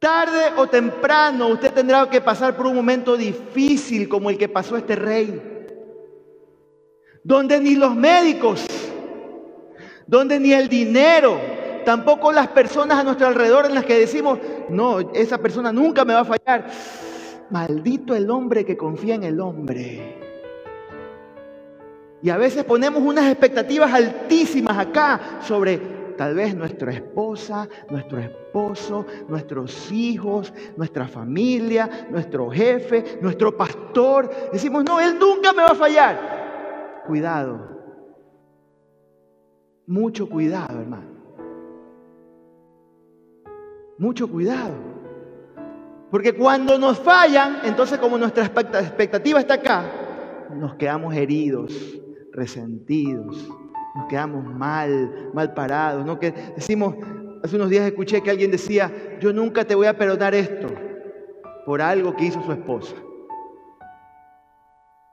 Tarde o temprano usted tendrá que pasar por un momento difícil como el que pasó este rey. Donde ni los médicos, donde ni el dinero, tampoco las personas a nuestro alrededor en las que decimos, no, esa persona nunca me va a fallar. Maldito el hombre que confía en el hombre. Y a veces ponemos unas expectativas altísimas acá sobre tal vez nuestra esposa, nuestro esposo, nuestros hijos, nuestra familia, nuestro jefe, nuestro pastor. Decimos, no, Él nunca me va a fallar. Cuidado. Mucho cuidado, hermano. Mucho cuidado. Porque cuando nos fallan, entonces como nuestra expectativa está acá, nos quedamos heridos, resentidos, nos quedamos mal, mal parados, ¿no? Que decimos, hace unos días escuché que alguien decía, yo nunca te voy a perdonar esto por algo que hizo su esposa.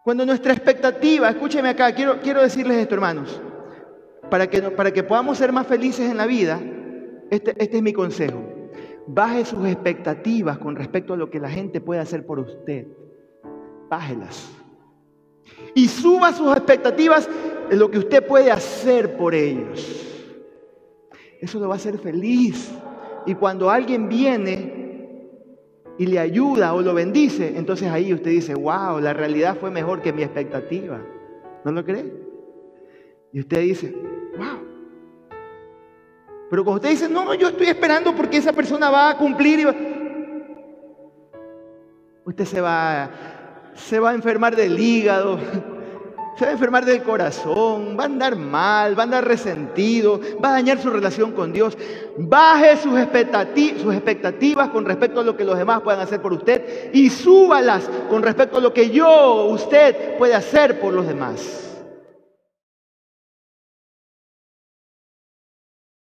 Cuando nuestra expectativa, escúcheme acá, quiero, quiero decirles esto, hermanos, para que, para que podamos ser más felices en la vida, este, este es mi consejo. Baje sus expectativas con respecto a lo que la gente puede hacer por usted. Bájelas. Y suba sus expectativas lo que usted puede hacer por ellos. Eso lo va a hacer feliz. Y cuando alguien viene y le ayuda o lo bendice, entonces ahí usted dice, wow, la realidad fue mejor que mi expectativa. ¿No lo cree? Y usted dice, wow. Pero cuando usted dice, no, yo estoy esperando porque esa persona va a cumplir, y usted se va, se va a enfermar del hígado, se va a enfermar del corazón, va a andar mal, va a andar resentido, va a dañar su relación con Dios. Baje sus expectativas, sus expectativas con respecto a lo que los demás puedan hacer por usted y súbalas con respecto a lo que yo, usted, puede hacer por los demás.